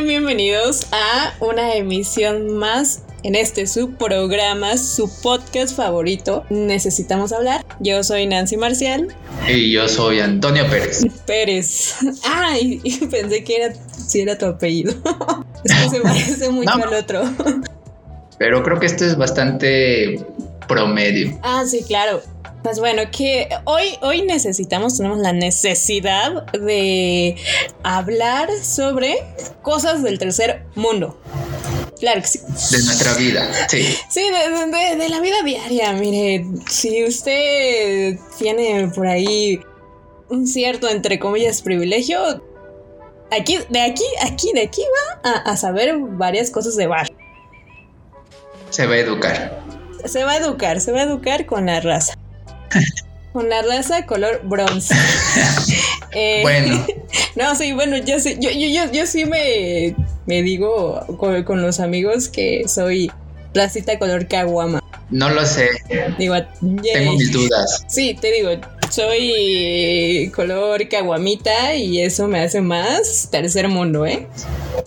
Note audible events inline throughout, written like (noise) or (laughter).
Sean bienvenidos a una emisión más en este su programa, su podcast favorito, Necesitamos hablar. Yo soy Nancy Marcial. Y yo soy Antonio Pérez. Pérez. (laughs) Ay, pensé que era si era tu apellido. (laughs) es que se parece (laughs) mucho al otro. Pero creo que este es bastante promedio. Ah, sí, claro. Pues bueno, que hoy, hoy necesitamos, tenemos la necesidad de hablar sobre cosas del tercer mundo. Claro que sí. De nuestra vida, sí. Sí, de, la vida diaria. Mire, si usted tiene por ahí un cierto, entre comillas, privilegio, aquí, de aquí, aquí, de aquí va a, a saber varias cosas de bar. Se va a educar. Se va a educar, se va a educar con la raza. (laughs) Con la raza color bronce. (laughs) Eh, bueno. (laughs) No, sí, bueno, yo sí, yo, yo, yo, sí me, me digo con, los amigos que soy racita color caguama. No lo sé. Digo, Tengo mis dudas. Sí, te digo, soy color caguamita y eso me hace más tercer mundo, ¿eh?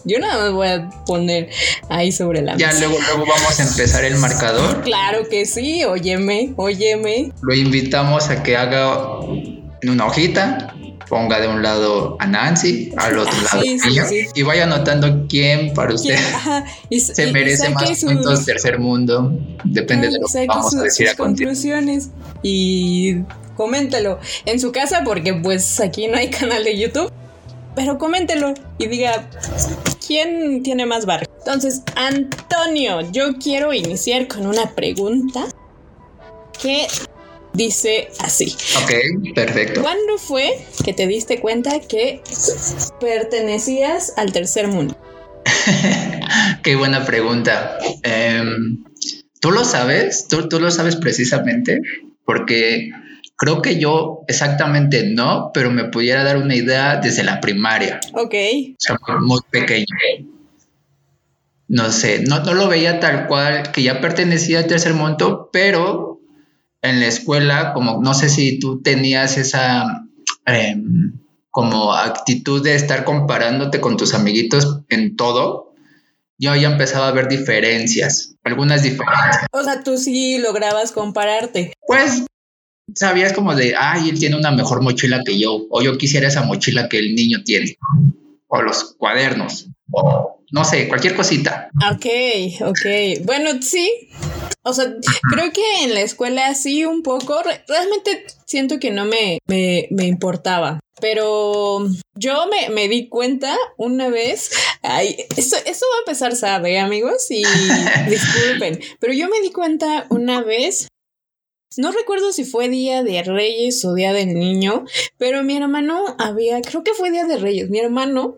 Yo nada más voy a poner ahí sobre la mesa. Ya luego, luego vamos a empezar el marcador. Claro que sí, óyeme, óyeme. Lo invitamos a que haga en una hojita ponga de un lado a Nancy, al otro (laughs) lado a y vaya anotando quién para usted (laughs) se merece más puntos tercer mundo. Depende de lo que vamos a decir a conclusiones y coméntelo en su casa porque pues aquí no hay (laughs) canal de YouTube. Pero coméntelo y diga quién tiene más barrio. Entonces, Antonio, yo quiero iniciar con una pregunta que dice así. Ok, perfecto. ¿Cuándo fue que te diste cuenta que pertenecías al tercer mundo? (laughs) Qué buena pregunta. Em, ¿Tú lo sabes? ¿Tú, ¿Tú lo sabes precisamente? Porque creo que yo exactamente no, pero me pudiera dar una idea desde la primaria. Ok. O sea, muy pequeño. No sé, no, no lo veía tal cual que ya pertenecía al tercer mundo, pero en la escuela, como no sé si tú tenías esa em, como actitud de estar comparándote con tus amiguitos en todo, yo ya empezaba a ver diferencias, algunas diferencias. O sea, tú sí lograbas compararte. Pues sabías como de, ay, él tiene una mejor mochila que yo, o yo quisiera esa mochila que el niño tiene, o los cuadernos, o no sé, cualquier cosita. Ok, ok. Bueno, sí, o sea, creo que en la escuela sí un poco, realmente siento que no me, me, importaba. Pero yo me, me, di cuenta una vez, ay, eso, eso va a empezar sabe, amigos, y (laughs) disculpen, pero yo me di cuenta una vez no recuerdo si fue Día de Reyes o Día del Niño, pero mi hermano había, creo que fue Día de Reyes. Mi hermano,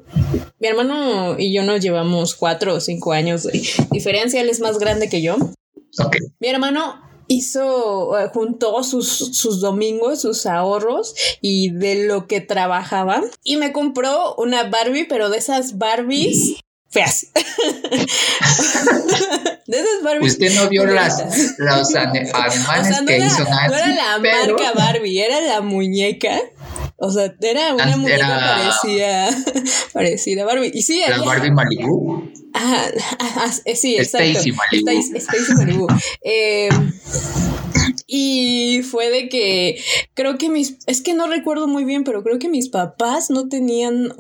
mi hermano y yo nos llevamos cuatro o cinco años de diferencia. Él es más grande que yo. Mi hermano hizo, eh, juntó sus, sus domingos, sus ahorros y de lo que trabajaba y me compró una Barbie, pero de esas Barbies feas. (laughs) de esas Barbies. Usted no vio las, los animales que hizo Nancy, No era la marca Barbie, era la muñeca o sea, era una muñeca parecida, (laughs) parecida a Barbie. Y sí, la Barbie Malibu. Ah, sí, exacto. Stacy Malibu. Stacy Malibu. Eh, y fue de que creo que mis, es que no recuerdo muy bien, pero creo que mis papás no tenían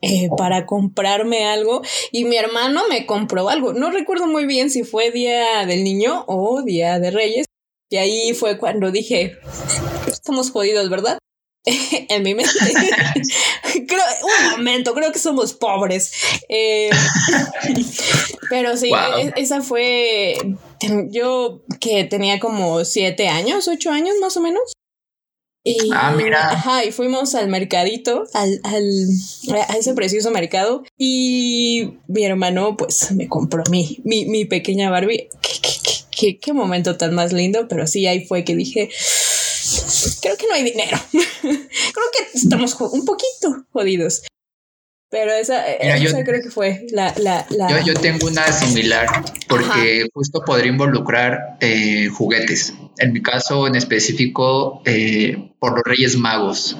eh, para comprarme algo y mi hermano me compró algo. No recuerdo muy bien si fue Día del Niño o Día de Reyes. Y ahí fue cuando dije, estamos jodidos, ¿verdad? (laughs) en mi mente. (laughs) creo, un momento, creo que somos pobres. Eh, pero sí, e, esa fue. Yo que tenía como siete años, ocho años más o menos. Y, ah, mira. Ajá, y fuimos al mercadito, al, al, a ese precioso mercado. Y mi hermano, pues, me compró mi, mi, mi pequeña Barbie. qué, qué momento tan más lindo, pero sí, ahí fue que dije creo que no hay dinero. (laughs) creo que estamos un poquito jodidos. Pero esa, esa creo que fue la... la, Yo, yo, tengo una similar porque justo podría involucrar eh, juguetes. En mi caso en específico, eh, por los Reyes Magos.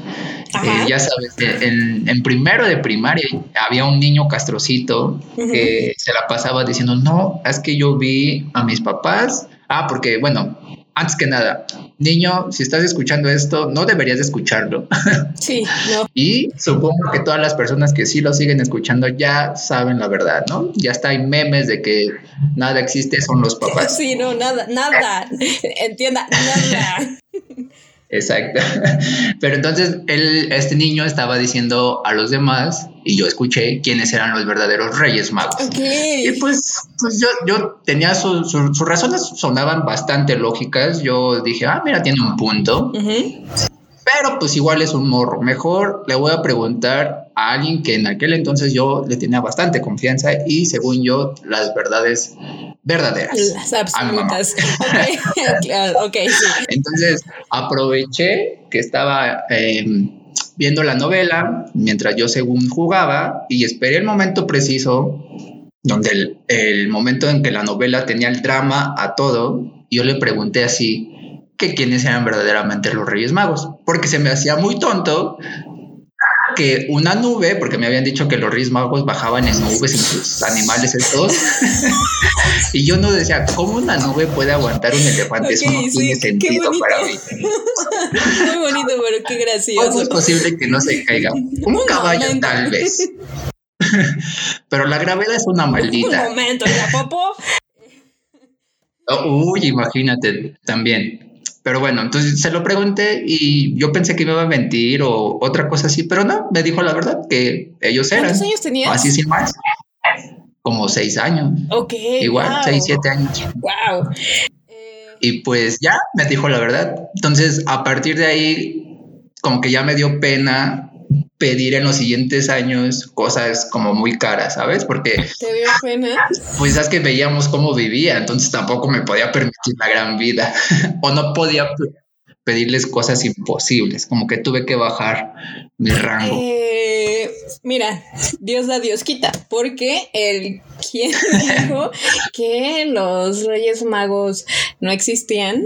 Eh, ya sabes, en, en, primero de primaria había un niño castrocito que se la pasaba diciendo, no, es que yo vi a mis papás. Ah, porque bueno, antes que nada, niño, si estás escuchando esto, no deberías de escucharlo. (laughs) Sí, no. y supongo que todas las personas que sí lo siguen escuchando ya saben la verdad, ¿no? Ya está, hay memes de que nada existe, son los papás. (laughs) Sí, no, nada, nada. (laughs) Entienda, nada. Exacto. (laughs) Pero entonces él, este niño estaba diciendo a los demás, y yo escuché quiénes eran los verdaderos reyes magos. Y pues, pues yo, yo tenía sus razones, sonaban bastante lógicas. Yo dije, ah, mira, tiene un punto. Pero pues igual es un morro. Mejor le voy a preguntar a alguien que en aquel entonces yo le tenía bastante confianza y según yo las verdades verdaderas. Las absolutas. Okay. (laughs) Entonces aproveché que estaba em, viendo la novela mientras yo según jugaba y esperé el momento preciso donde el, el momento en que la novela tenía el drama a todo, yo le pregunté así, que quiénes eran verdaderamente los Reyes Magos, porque se me hacía muy tonto que una nube, porque me habían dicho que los Reyes Magos bajaban en nubes en sus animales estos, y yo no decía, ¿cómo una nube puede aguantar un elefante? Eso no tiene sentido para mí. (laughs) Muy bonito, pero qué gracioso. ¿Cómo es posible que no se caiga? Un, caballo tal vez. (laughs) pero la gravedad es una maldita. Un momento, ¿la popo? uy, imagínate también. Pero bueno, entonces se lo pregunté y yo pensé que me iba a mentir o otra cosa así, pero no, me dijo la verdad que ellos eran. ¿Cuántos años tenías? Así sin más. Como seis años. Ok. Igual, seis, siete años. Wow. Y pues ya me dijo la verdad. Entonces, a partir de ahí, como que ya me dio pena pedir en los siguientes años cosas como muy caras, ¿sabes? Porque... ¿Te dio pena? Pues es que veíamos cómo vivía, entonces tampoco me podía permitir la gran vida (laughs) o no podía pedirles cosas imposibles, como que tuve que bajar mi rango. Eh, mira, Dios da, Dios quita, porque el quien (laughs) dijo que los Reyes Magos no existían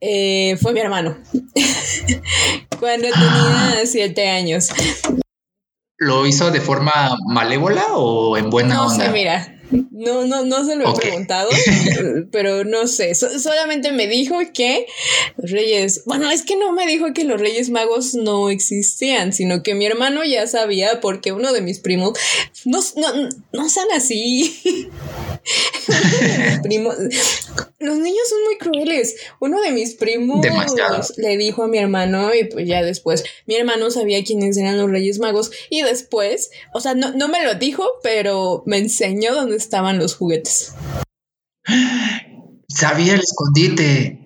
eh, fue mi hermano. (laughs) Cuando tenía siete años. ¿Lo hizo de forma malévola o en buena no onda? No sé, mira. No, no, no se lo he preguntado, (laughs) pero no sé. solamente me dijo que los Reyes. Bueno, es que no me dijo que los Reyes Magos no existían, sino que mi hermano ya sabía porque uno de mis primos. No, no, no sean así. (laughs) primos. Los niños son muy crueles. Uno de mis primos le dijo a mi hermano, y pues ya después, mi hermano sabía quiénes eran los Reyes Magos. Y después, o sea, no, no me lo dijo, pero me enseñó dónde estaban los juguetes. Sabía el escondite.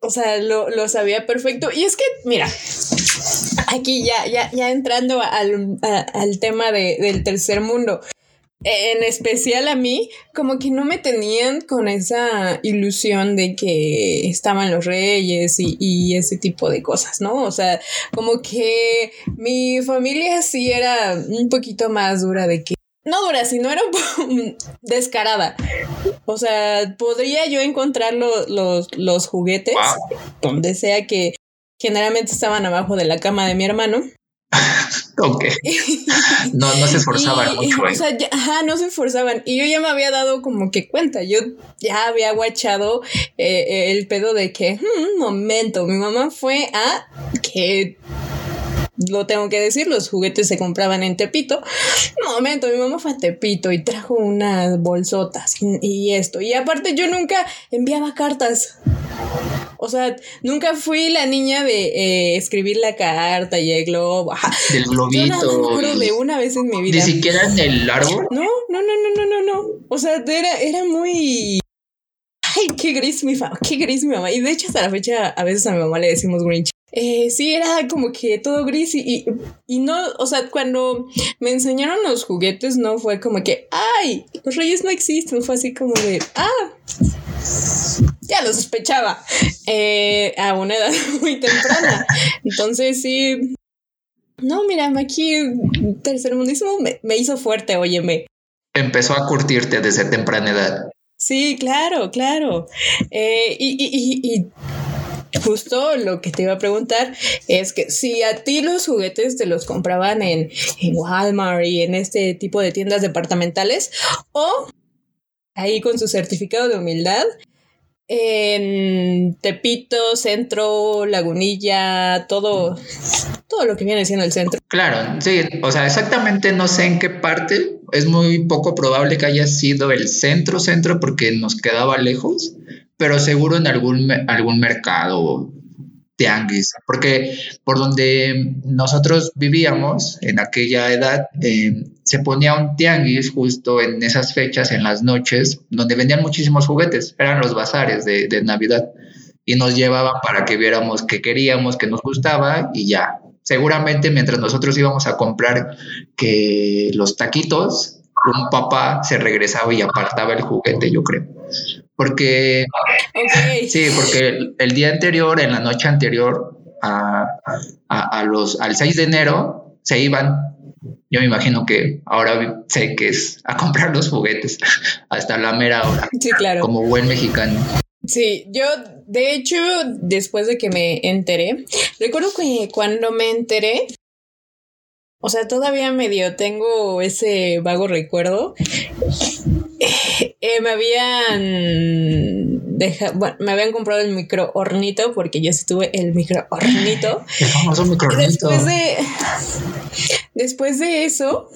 O sea, lo, sabía perfecto. Y es que, mira, aquí ya, ya, ya entrando al, al tema de, del tercer mundo en especial a mí, como que no me tenían con esa ilusión de que estaban los reyes y, ese tipo de cosas, ¿no? O sea, como que mi familia sí era un poquito más dura de que... No dura, sino era (laughs) descarada. O sea, podría yo encontrar los, los juguetes donde sea que generalmente estaban abajo de la cama de mi hermano. (laughs) ok. (laughs) No, no se esforzaban mucho. O sea, ajá, no se esforzaban. Y yo ya me había dado como que cuenta. Yo ya había guachado eh, el pedo de que, hmm, un momento, mi mamá fue a que lo tengo que decir, los juguetes se compraban en Tepito. Momento, mi mamá fue a Tepito y trajo unas bolsotas y, esto. Y aparte yo nunca enviaba cartas. O sea, nunca fui la niña de eh, escribir la carta y el globo. Del globito. Yo de una vez en mi vida. ¿Ni siquiera en el árbol? No, no, no, no, no, no, no. O sea, era, era muy... Ay, qué gris mi mamá, qué gris mi mamá. Y de hecho hasta la fecha a veces a mi mamá le decimos Grinch. Eh, sí, era como que todo gris y, y, no, o sea, cuando me enseñaron los juguetes no fue como que, ay, los reyes no existen, fue así como de, ah, ya lo sospechaba eh, a una edad (laughs) muy temprana. Entonces sí, No, mira, aquí tercermundismo me, me hizo fuerte, óyeme. Empezó a curtirte desde temprana edad. Sí, claro, claro. Eh, y, y, y, justo lo que te iba a preguntar es que si a ti los juguetes te los compraban en, en Walmart y en este tipo de tiendas departamentales o ahí con su certificado de humildad en Tepito, Centro, Lagunilla, todo, todo lo que viene siendo el centro. Claro, sí, o sea, exactamente no sé en qué parte, es muy poco probable que haya sido el centro, centro, porque nos quedaba lejos, pero seguro en algún, algún mercado tianguis, porque por donde nosotros vivíamos en aquella edad, eh, se ponía un tianguis justo en esas fechas, en las noches, donde vendían muchísimos juguetes, eran los bazares de, de Navidad, y nos llevaban para que viéramos qué queríamos, qué nos gustaba, y ya. Seguramente mientras nosotros íbamos a comprar que los taquitos, un papá se regresaba y apartaba el juguete, yo creo. Porque, sí, porque el, día anterior, en la noche anterior a, a, los, al 6 de enero, se iban. Yo me imagino que ahora sé que es a comprar los juguetes (laughs) hasta la mera hora. Sí, claro. Como buen mexicano. Sí, yo de hecho, después de que me enteré, recuerdo que cuando me enteré, o sea, todavía medio tengo ese vago recuerdo. Eh, me habían dejado, bueno, me habían comprado el micro hornito porque yo sí tuve el micro hornito. El famoso micro hornito. Después de, después de eso,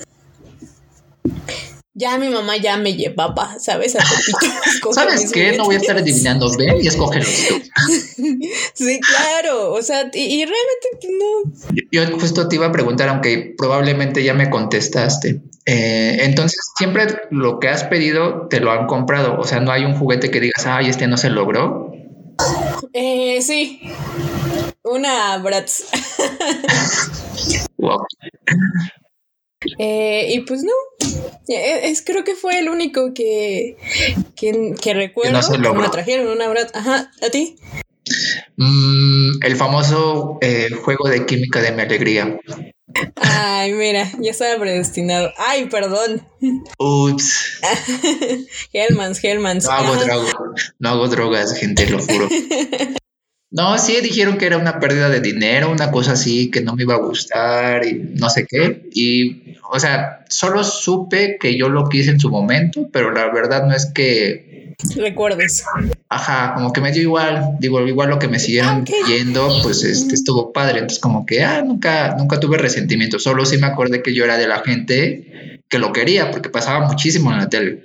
ya mi mamá ya me llevaba, ¿sabes? A (laughs) ¿Sabes qué? No voy a estar adivinando. Ven y escógelos tú. (laughs) sí, claro. O sea, y, realmente pues, no. Yo, justo te iba a preguntar, aunque probablemente ya me contestaste. Eh, entonces, siempre lo que has pedido te lo han comprado. O sea, no hay un juguete que digas, ay, este no se logró. Eh, sí. Una Bratz. wow. Eh, y pues no, eh, es, creo que fue el único que, que, recuerdo que, me trajeron una verdad. Ajá, ¿a ti? Mm, el famoso eh, juego de química de mi alegría. Ay, mira, ya estaba predestinado. Ay, perdón. Ups. (laughs) Hellmans, Hellmans. No hago, drogas, no hago drogas, gente, lo juro. (laughs) No, sí, dijeron que era una pérdida de dinero, una cosa así, que no me iba a gustar y no sé qué. Y, o sea, solo supe que yo lo quise en su momento, pero la verdad no es que... (laughs) Recuerdes. Ajá, como que me dio igual, digo, igual lo que me siguieron ah, yendo, pues este, estuvo padre. Entonces, como que, ah, nunca, nunca tuve resentimiento, solo sí me acordé que yo era de la gente que lo quería, porque pasaba muchísimo en la tele.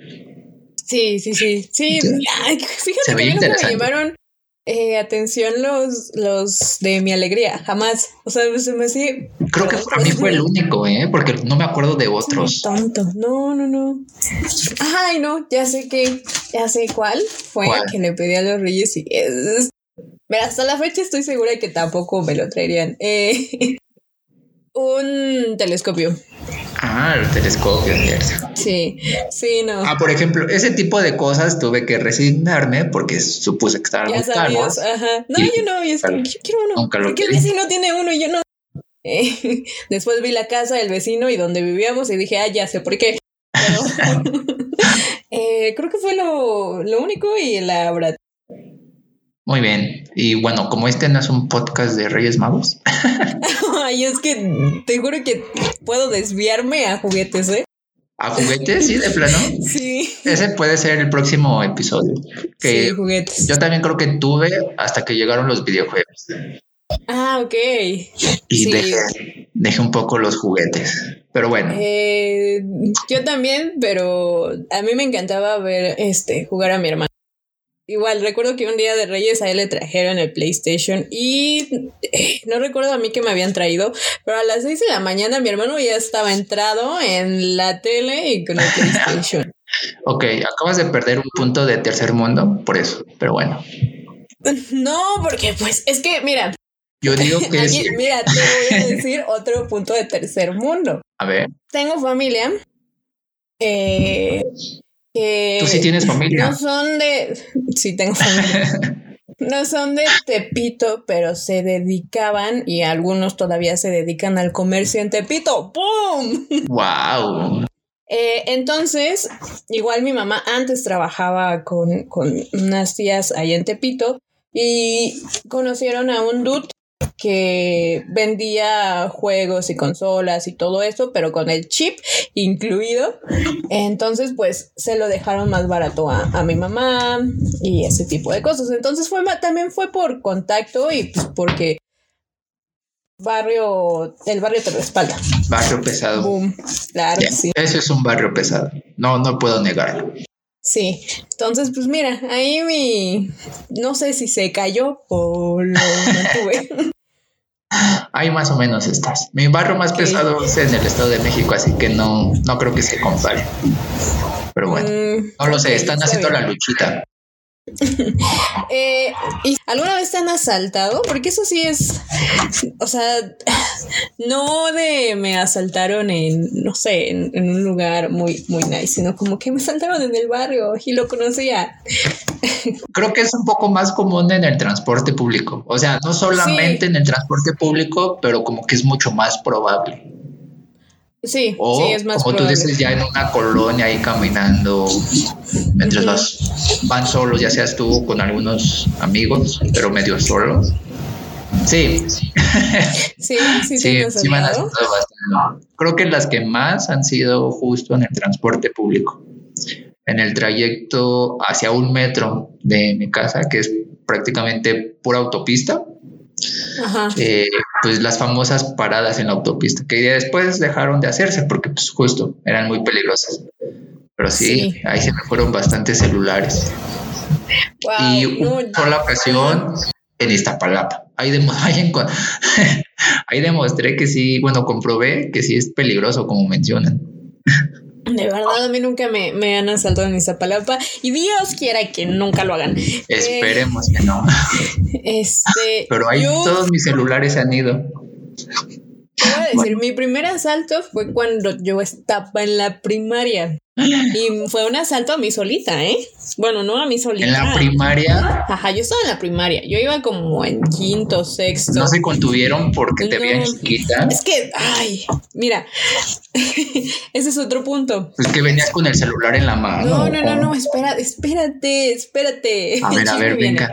Sí, sí, sí. Sí, fíjate que me llevaron eh, atención los, los de mi alegría, jamás. O sea, se me hacía. Creo que para mí fue el único, ¿eh? Porque no me acuerdo de otros. Tonto, no, no, no. Ay, no, ya sé que, ya sé cuál fue que le pedí a los Reyes y es. Mira, hasta la fecha estoy segura de que tampoco me lo traerían. Eh, (laughs) un telescopio. Ah, el telescopio, Sí, sí, no. Ah, por ejemplo, ese tipo de cosas tuve que resignarme porque supuse que estaban muy caros. Ajá. No, yo no, yo, es que, yo quiero uno. Nunca lo el vecino tiene uno y yo no. (laughs) después vi la casa del vecino y donde vivíamos y dije, ah, ya sé por qué. (laughs) (laughs) eh, creo que fue lo, lo único y la muy bien. Y bueno, como este no es un podcast de Reyes Magos. (laughs) Ay, es que te juro que puedo desviarme a juguetes, ¿eh? ¿A juguetes? Sí, de plano. (laughs) Sí. Ese puede ser el próximo episodio. sí, juguetes. Yo también creo que tuve hasta que llegaron los videojuegos. Ah, ok. Y dejé, un poco los juguetes. Pero bueno. Eh, yo también, pero a mí me encantaba ver este jugar a mi hermano. Igual, recuerdo que un día de Reyes a él le trajeron el PlayStation y eh, no recuerdo a mí que me habían traído, pero a las 6 de la mañana mi hermano ya estaba entrado en la tele y con el PlayStation. (laughs) ok, acabas de perder un punto de tercer mundo por eso, pero bueno. No, porque pues es que, mira. Yo digo (laughs) que sí. Mira, te voy a (laughs) decir otro punto de tercer mundo. A ver. Tengo familia. Eh, Tú sí tienes familia. No son de. Sí, tengo familia. (laughs) No son de Tepito, pero se dedicaban y algunos todavía se dedican al comercio en Tepito. ¡Pum! ¡Wow! Eh, entonces, igual mi mamá antes trabajaba con, con unas tías ahí en Tepito y conocieron a un dude que vendía juegos y consolas y todo eso, pero con el chip incluido. Entonces, pues se lo dejaron más barato a, mi mamá y ese tipo de cosas. Entonces fue también fue por contacto y pues porque barrio, el barrio te respalda. Barrio pesado. Claro, sí. Eso es un barrio pesado. No, no puedo negarlo. Sí, entonces pues mira, ahí mi, no sé si se cayó o lo mantuve. (laughs) Ahí más o menos estás. Mi barrio más pesado es en el Estado de México, así que no, no creo que se compare. Pero bueno, mm, no lo sé, están haciendo la luchita. (laughs) Eh, ¿Y alguna vez te han asaltado? Porque eso sí es, o sea, no de me asaltaron en, no sé, en, un lugar muy, muy nice, sino como que me asaltaron en el barrio y lo conocía. Creo que es un poco más común en el transporte público. O sea, no solamente en el transporte público, pero como que es mucho más probable. Sí, o, sí, es más como tú dices, ya en una colonia ahí caminando, mientras van solos, ya seas tú con algunos amigos, pero medio solos. Sí. Sí, sí, sí, sí, me han bastante. Creo que las que más han sido justo en el transporte público. En el trayecto hacia un metro de mi casa, que es prácticamente pura autopista eh, pues las famosas paradas en la autopista, que después dejaron de hacerse porque pues justo eran muy peligrosas. Pero sí, ahí se me fueron bastantes celulares. y una sola ocasión en Iztapalapa. Ahí, (laughs) ahí demostré que sí, bueno, comprobé que sí es peligroso, como mencionan. De verdad, a mí nunca me, me, han asaltado en Iztapalapa y Dios quiera que nunca lo hagan. Esperemos que no. Este. Pero ahí todos mis celulares han ido. Voy a decir, mi primer asalto fue cuando yo estaba en la primaria. Y fue un asalto a mí solita, ¿eh? Bueno, no a mí solita. ¿En la primaria? Ajá, yo estaba en la primaria. Yo iba como en quinto, sexto. ¿No se contuvieron porque te veían chiquita? Es que, ay, mira, (laughs) ese es otro punto. Es que venías con el celular en la mano. No, no, no, no, espera, espérate, espérate. A ver, a (laughs) ver, venga.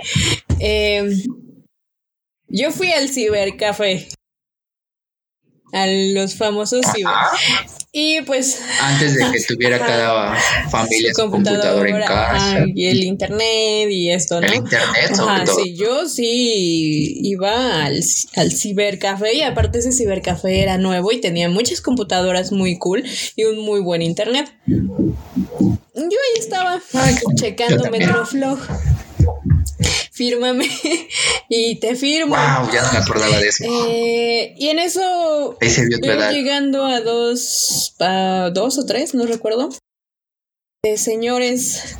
Em, yo fui al cibercafé a los famosos ciber. Y pues. Antes de que (laughs) tuviera cada familia su, computadora, en casa. y el internet y esto, ¿no? El internet, sobre todo. Sí, yo sí iba al, al cibercafé y aparte ese cibercafé era nuevo y tenía muchas computadoras muy cool y un muy buen internet. Yo ahí estaba checando Metroflog fírmame (laughs) y te firmo. Wow, ya no me acordaba de eso. Eh, y en eso llegando a dos, a dos o tres, no recuerdo, de señores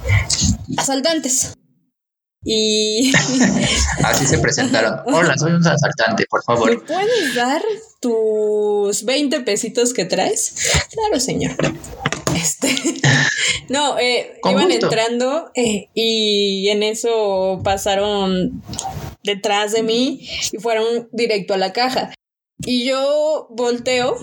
asaltantes. Y (laughs) así se presentaron. (laughs) Hola, soy un asaltante, por favor. ¿Me puedes dar tus 20 pesitos que traes? Claro, señor. Este, (laughs) no, eh, iban entrando eh, y en eso pasaron detrás de mí y fueron directo a la caja. Y yo volteo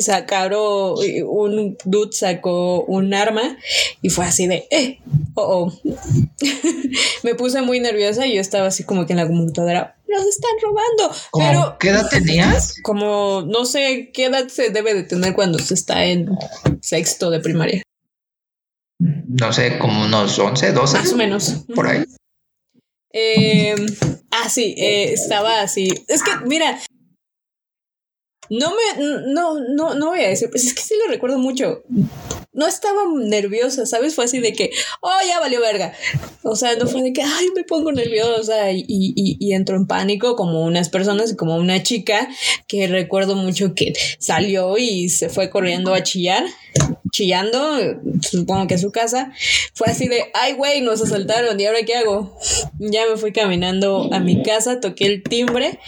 y sacaron, un dude sacó un arma y fue así de, eh, oh, oh. (laughs) Me puse muy nerviosa y yo estaba así como que en la computadora, nos están robando. Pero, ¿Qué edad tenías? Como, no sé qué edad se debe de tener cuando se está en sexto de primaria. No sé, como unos 11, 12. Más o menos. Por ahí. Eh, ah, sí, eh, estaba así. Es que, mira, no me, no, no, no voy a decir, pues es que sí lo recuerdo mucho. No estaba nerviosa, ¿sabes? Fue así de que, oh, ya valió verga. O sea, no fue de que, ay, me pongo nerviosa y, y, y entro en pánico como unas personas, como una chica que recuerdo mucho que salió y se fue corriendo a chillar chillando, supongo que a su casa, fue así de, ay, güey, nos asaltaron, ¿y ahora qué hago? Ya me fui caminando a mi casa, toqué el timbre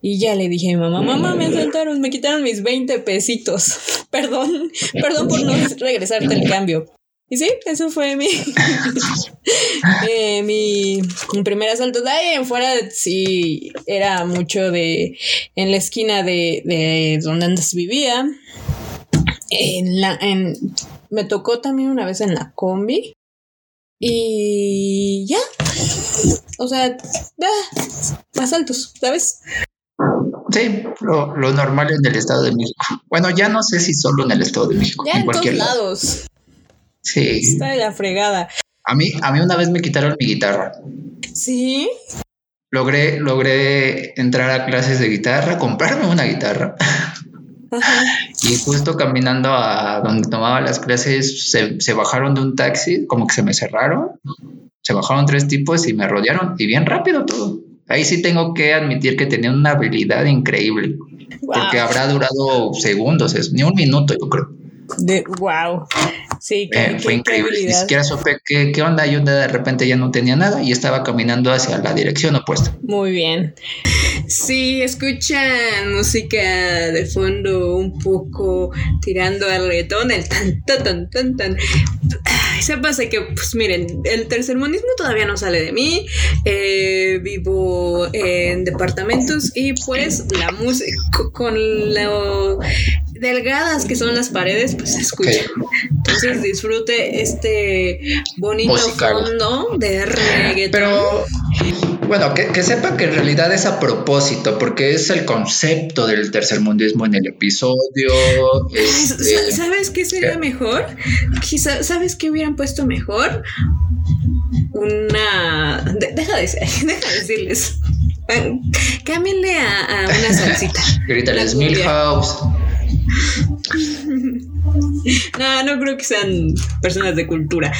y ya le dije mi mamá, mamá, me asaltaron, me quitaron mis 20 pesitos. (laughs) Perdón, perdón por no regresarte el cambio. Y sí, eso fue mi, (laughs) eh, mi, primer asalto de ahí en fuera sí era mucho de en la esquina de, de donde antes vivía. En la, en, me tocó también una vez en la combi. Y ya. O sea, asaltos, ¿sabes? Sí, lo, normal en el Estado de México. Bueno, ya no sé si solo en el Estado de México. Ya en, cualquier todos lados. Sí. Está de la fregada. A mí, a mí una vez me quitaron mi guitarra. Sí. Logré, logré entrar a clases de guitarra, comprarme una guitarra. (laughs) Y justo caminando a donde tomaba las clases, se, se, bajaron de un taxi, como que se me cerraron. Se bajaron tres tipos y me rodearon, y bien rápido todo. Ahí sí tengo que admitir que tenía una habilidad increíble, porque habrá durado segundos, ni un minuto, yo creo. De, wow. Sí, eh, fue increíble. Ni siquiera supe qué, qué onda. Yo de repente ya no tenía nada y estaba caminando hacia la dirección opuesta. Muy bien. Sí, escuchan música de fondo un poco tirando al reggaetón, el tan, tan, tan, tan, tan. se pasa que, pues miren, el tercermundismo todavía no sale de mí. Eh, vivo en departamentos y pues la música con lo delgadas que son las paredes, pues se escucha. Entonces disfrute este bonito fondo de reggaetón. Pero bueno, que, sepa que en realidad es a propósito, porque es el concepto del tercermundismo en el episodio. Este, ¿Sabes qué sería mejor? ¿Sabes qué hubieran puesto mejor? Una. deja, de, (laughs) deja de decirles. Cámbienle a, una salsita. (laughs) Grítales Milhouse. (laughs) No, no creo que sean personas de cultura.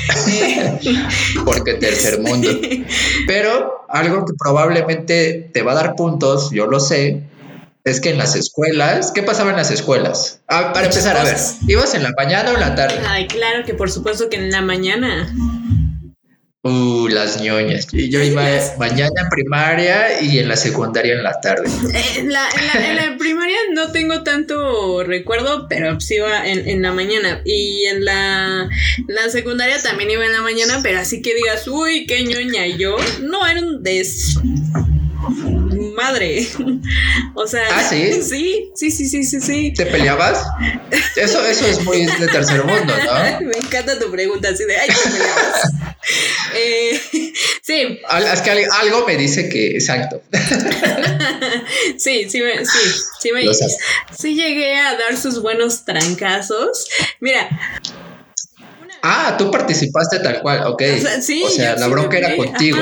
(laughs) Porque tercer mundo. Pero algo que probablemente te va a dar puntos, yo lo sé, es que en las escuelas, ¿qué pasaba en las escuelas? Ah, para empezar, a ver, ¿ibas en la mañana o en la tarde? Ay, claro que por supuesto que en la mañana. Uh, las ñoñas. Y yo iba mañana en primaria y en la secundaria en la tarde. Eh, en, la, primaria no tengo tanto recuerdo, pero sí iba en, la mañana. Y en la, la, secundaria también iba en la mañana, pero así que digas, uy, qué ñoña. yo no era un des madre. (laughs) o sea, ¿Ah, sí? (laughs) sí, sí, sí, sí, sí, sí. ¿Te peleabas? Eso, eso es muy de tercer mundo, ¿no? (laughs) Me encanta tu pregunta, así de, ay, te peleabas. (laughs) eh, sí. Es que algo me dice que, exacto. (laughs) sí, sí, me, sí, sí, me, sí llegué a dar sus buenos trancazos. Mira, Ah, tú participaste tal cual, ok. O sea, sí, o sea la bronca era contigo.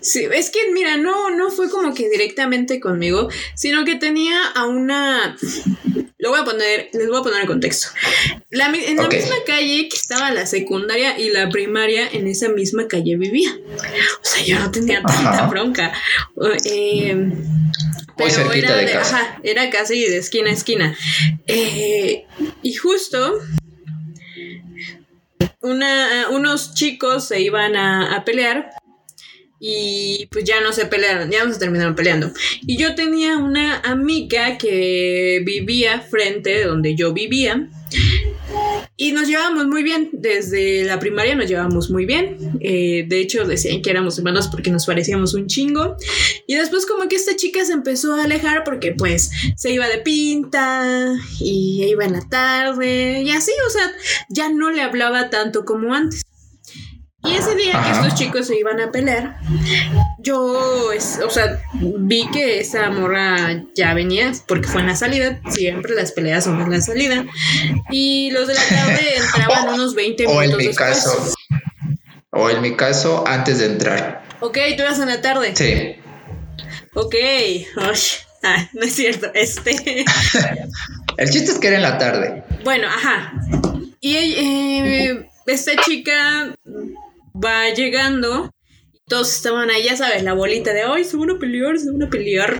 Sí, es que mira, no, no fue como que directamente conmigo, sino que tenía a una. Lo voy a poner, les voy a poner en contexto. La, en la misma calle que estaba la secundaria y la primaria, en esa misma calle vivía. O sea, yo no tenía tanta bronca. Eh, pero era de, Ajá, era casi de esquina a esquina. Eh, y justo una, unos chicos se iban a, pelear y pues ya no se pelearon, ya no se terminaron peleando. Y yo tenía una amiga que vivía frente de donde yo vivía y nos llevábamos muy bien, desde la primaria nos llevábamos muy bien. Eh, de hecho, decían que éramos hermanos porque nos parecíamos un chingo. Y después como que esta chica se empezó a alejar porque pues se iba de pinta y iba en la tarde y así, o sea, ya no le hablaba tanto como antes. Y ese día que estos chicos se iban a pelear, yo, o sea, vi que esa morra ya venía, porque fue en la salida, siempre las peleas son en la salida, y los de la tarde (laughs) entraban unos 20 minutos. O en mi caso, o en mi caso, antes de entrar. Ok, tú eras en la tarde. Sí. Ok, ah, no es cierto, este... (laughs) El chiste es que era en la tarde. Bueno, ajá. Y eh, esta chica va llegando, todos estaban ahí, ya sabes, la bolita de, ay, se van a pelear, se van a pelear.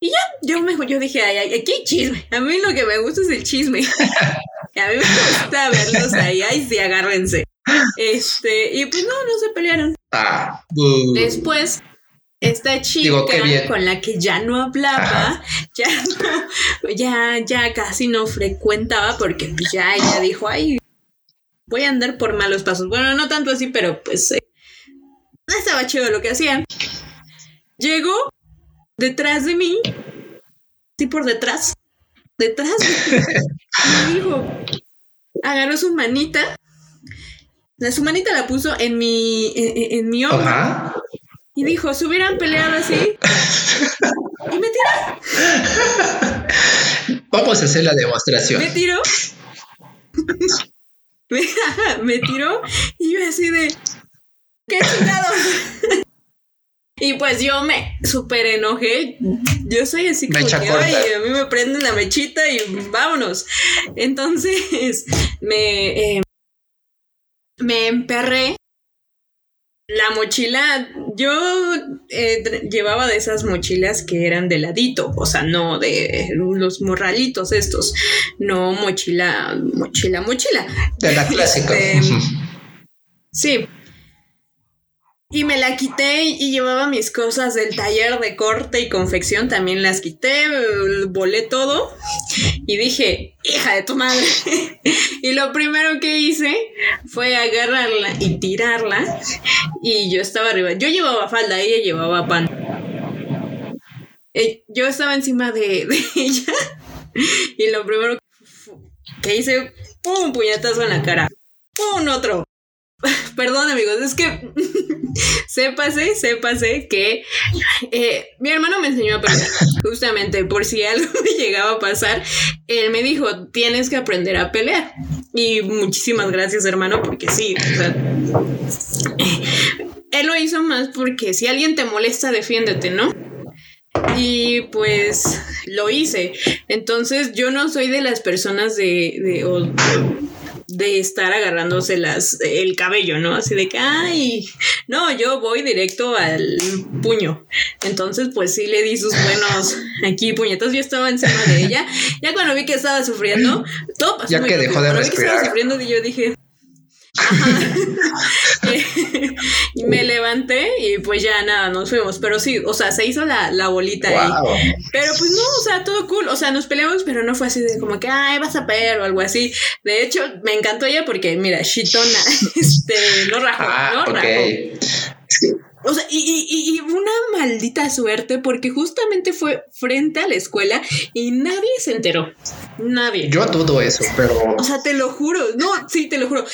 Y ya, yo, me, yo dije, ay, ay, aquí hay chisme. A mí lo que me gusta es el chisme. (laughs) a mí me gusta verlos ahí, ay, sí, agárrense. Este, y pues no, no se pelearon. Ah, Después, esta chica con la que ya no hablaba, ya (laughs) ya, ya casi no frecuentaba porque pues ya ella dijo, ay, voy a andar por malos pasos. Bueno, no tanto así, pero pues eh, estaba chido lo que hacían. Llegó detrás de mí, sí por detrás, detrás de mí, (laughs) y dijo, agarró su manita, su manita la puso en mi, en, mi hombro. Y dijo, se hubieran peleado así. y me tiró. (laughs) Vamos a hacer la demostración. Me tiró. (laughs) (laughs) me, tiró y yo así de... ¡Qué chingados! (laughs) Y pues yo me súper enojé. Yo soy así como que, ay, a mí me prenden la mechita y vámonos. Entonces me, eh, me emperré la mochila, yo eh, llevaba de esas mochilas que eran de ladito, o sea, no de los morralitos estos, no mochila, mochila, mochila. De la clásica. Este, sí, y me la quité y llevaba mis cosas del taller de corte y confección, también las quité, volé todo y dije, hija de tu madre. (laughs) y lo primero que hice fue agarrarla y tirarla y yo estaba arriba. Yo llevaba falda, ella llevaba pan. Eh, yo estaba encima de, (laughs) ella y lo primero que hice, un puñetazo en la cara. ¡Pum! Otro. (laughs) Perdón amigos, es que (laughs) sépase, sépase que eh, mi hermano me enseñó a pelear, (laughs) justamente por si algo me llegaba a pasar, él me dijo, tienes que aprender a pelear. Y muchísimas gracias hermano, porque sí, o sea, él lo hizo más porque si alguien te molesta, defiéndete, ¿no? Y pues lo hice. Entonces yo no soy de las personas de, de de estar agarrándose las, el cabello, ¿no? Así de que, ay, no, yo voy directo al puño. Entonces, pues sí le di sus buenos aquí puñetas. Yo estaba encima de ella. Ya cuando vi que estaba sufriendo, todo pasó Ya que dejó de respirar. vi que estaba sufriendo, yo dije, (laughs) y me levanté y pues ya nada, nos fuimos. Pero sí, o sea, se hizo la, bolita ahí. Pero pues no, o sea, todo cool. O sea, nos peleamos, pero no fue así de como que, ay, vas a pelear o algo así. De hecho, me encantó ella porque, mira, Shitona, (laughs) este, no rajó, ah, no rajó. O sea, y, y, y, una maldita suerte porque justamente fue frente a la escuela y nadie se enteró. Nadie. Yo todo eso, pero. O sea, te lo juro. No, sí, te lo juro.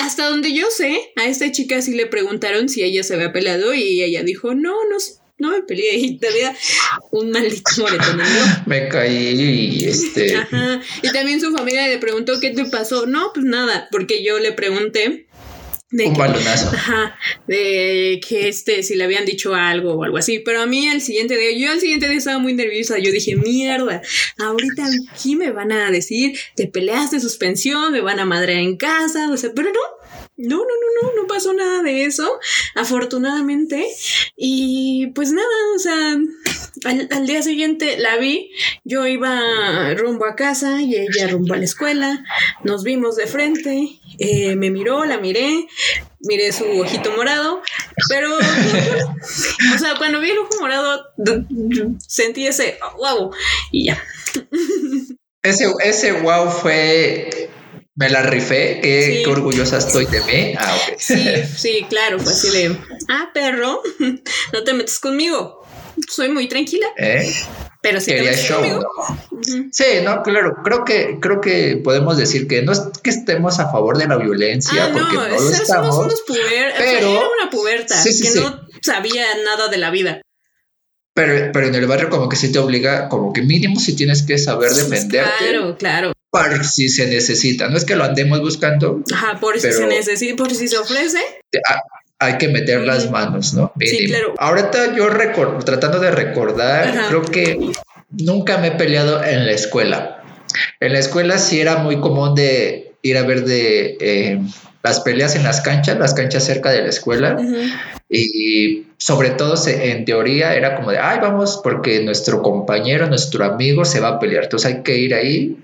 hasta donde yo sé, a esta chica sí le preguntaron si ella se había peleado y ella dijo, no, no, no me peleé y tenía un maldito moretón. (laughs) me caí y este. Ajá. Y también su familia le preguntó qué te pasó. No, pues nada, porque yo le pregunté de un balonazo. Ajá, de que este, si le habían dicho algo o algo así. Pero a mí el siguiente día, yo el siguiente día estaba muy nerviosa. Yo dije, mierda, ahorita aquí me van a decir, te peleaste suspensión, me van a madrear en casa, o sea, pero no, no, no, no, no, no pasó nada de eso, afortunadamente. Y pues nada, o sea, al, día siguiente la vi, yo iba rumbo a casa y ella rumbo a la escuela, nos vimos de frente, eh, me miró, la miré, miré su ojito morado, pero, (laughs) o sea, cuando vi el ojo morado, sentí ese wow y ya. Ese, ese wow fue me la rifé, qué, orgullosa estoy de mí. Ah, (laughs) Sí, sí, claro, fue así de, ah, perro, (laughs) no te metas conmigo. Soy muy tranquila. ¿Eh? Pero sí show, Sí, no, claro, creo que creo que podemos decir que no es que estemos a favor de la violencia, ah, porque no, lo estamos. Somos pero era una puberta que no sabía nada de la vida. Pero, pero en el barrio como que sí te obliga, como que mínimo si tienes que saber defenderte. Claro, claro por si se necesita. No es que lo andemos buscando. Ajá, por si se necesita, por si se ofrece. Hay que meter las manos, ¿no? Sí, claro. Ahorita yo tratando de recordar, creo que nunca me he peleado en la escuela. En la escuela sí era muy común de ir a ver de eh, las peleas en las canchas, las canchas cerca de la escuela. Y sobre todo en teoría era como de, ay, vamos porque nuestro compañero, nuestro amigo se va a pelear. Entonces hay que ir ahí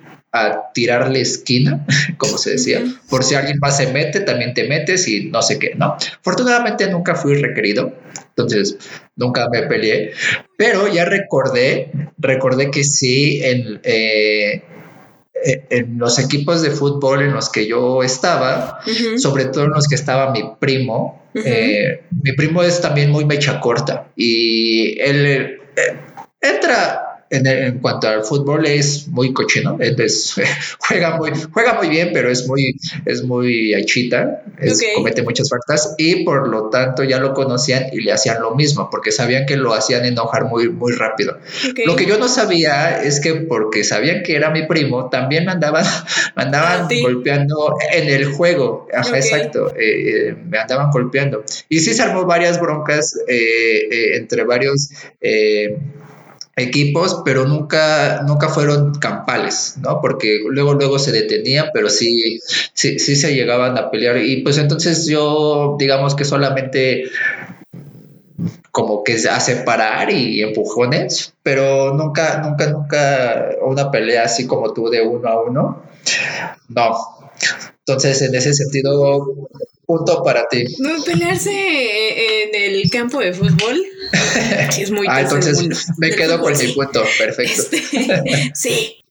a tirarle esquina, (laughs) como se decía, por si alguien más se mete, también te metes y no sé qué, ¿no? Afortunadamente nunca fui requerido, entonces nunca me peleé, pero ya recordé, recordé que sí, en, eh, eh, en los equipos de fútbol en los que yo estaba, sobre todo en los que estaba mi primo, eh, mi primo es también muy mecha corta y él eh, entra en, cuanto al fútbol es muy cochino, es, (laughs) juega muy juega muy bien, pero es muy es muy achita, comete muchas faltas y por lo tanto ya lo conocían y le hacían lo mismo porque sabían que lo hacían enojar muy muy rápido. Lo que yo no sabía es que porque sabían que era mi primo, también me andaban (laughs) me andaban golpeando en el juego, exacto, eh, eh, me andaban golpeando. Y sí se armó varias broncas eh, entre varios equipos, pero nunca, nunca fueron campales, ¿no? Porque luego, luego se detenían, pero sí, sí, sí se llegaban a pelear. Y pues entonces yo, digamos que solamente como que a separar y empujones, pero nunca, nunca, nunca una pelea así como tú de uno a uno. No. Entonces, en ese sentido, punto para ti. No, pelearse en el campo de fútbol (laughs) es muy Ah, entonces me quedo con mi punto, (laughs) perfecto. Este, sí.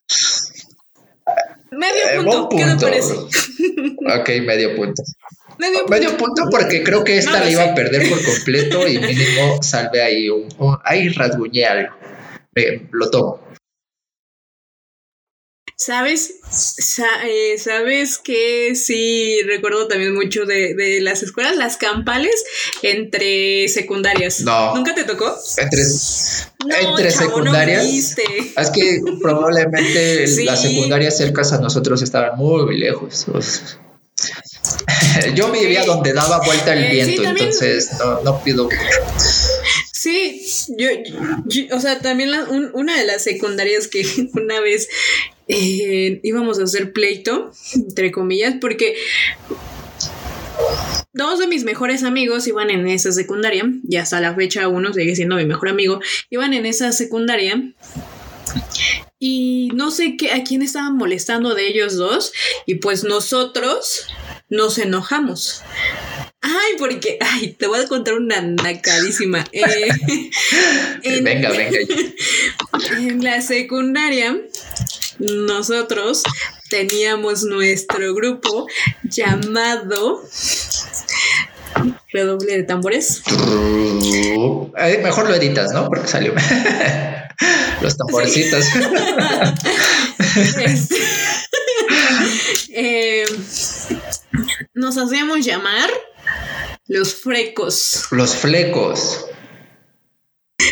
Medio eh, punto, ¿qué te parece? ok, medio punto. Medio punto. porque creo que esta la iba a perder por completo y mínimo salve ahí un, ahí rasguñé algo. lo tomo. ¿Sabes? Eh, ¿Sabes que sí recuerdo también mucho de, las escuelas, las campales entre secundarias? No. ¿Nunca te tocó? Entre, entre secundarias. es que probablemente (laughs) las secundarias cercas a nosotros estaban muy lejos. (laughs) Yo vivía donde daba vuelta el eh, viento, entonces no, no pido Sí, yo, o sea, también una de las secundarias que (laughs) una vez eh, íbamos a hacer pleito, entre comillas, porque dos de mis mejores amigos iban en esa secundaria, y hasta la fecha uno sigue siendo mi mejor amigo, iban en esa secundaria. Y no sé qué, a quién estaban molestando de ellos dos. Y pues nosotros nos enojamos. Ay, porque, ay, te voy a contar una nacadísima. (laughs) Eh, venga, venga. (laughs) En la secundaria nosotros teníamos nuestro grupo llamado redoble de tambores. mejor lo editas, ¿no? Porque salió (laughs) los tamborcitos. (laughs) Este, eh, nos hacíamos llamar los frecos. Los flecos.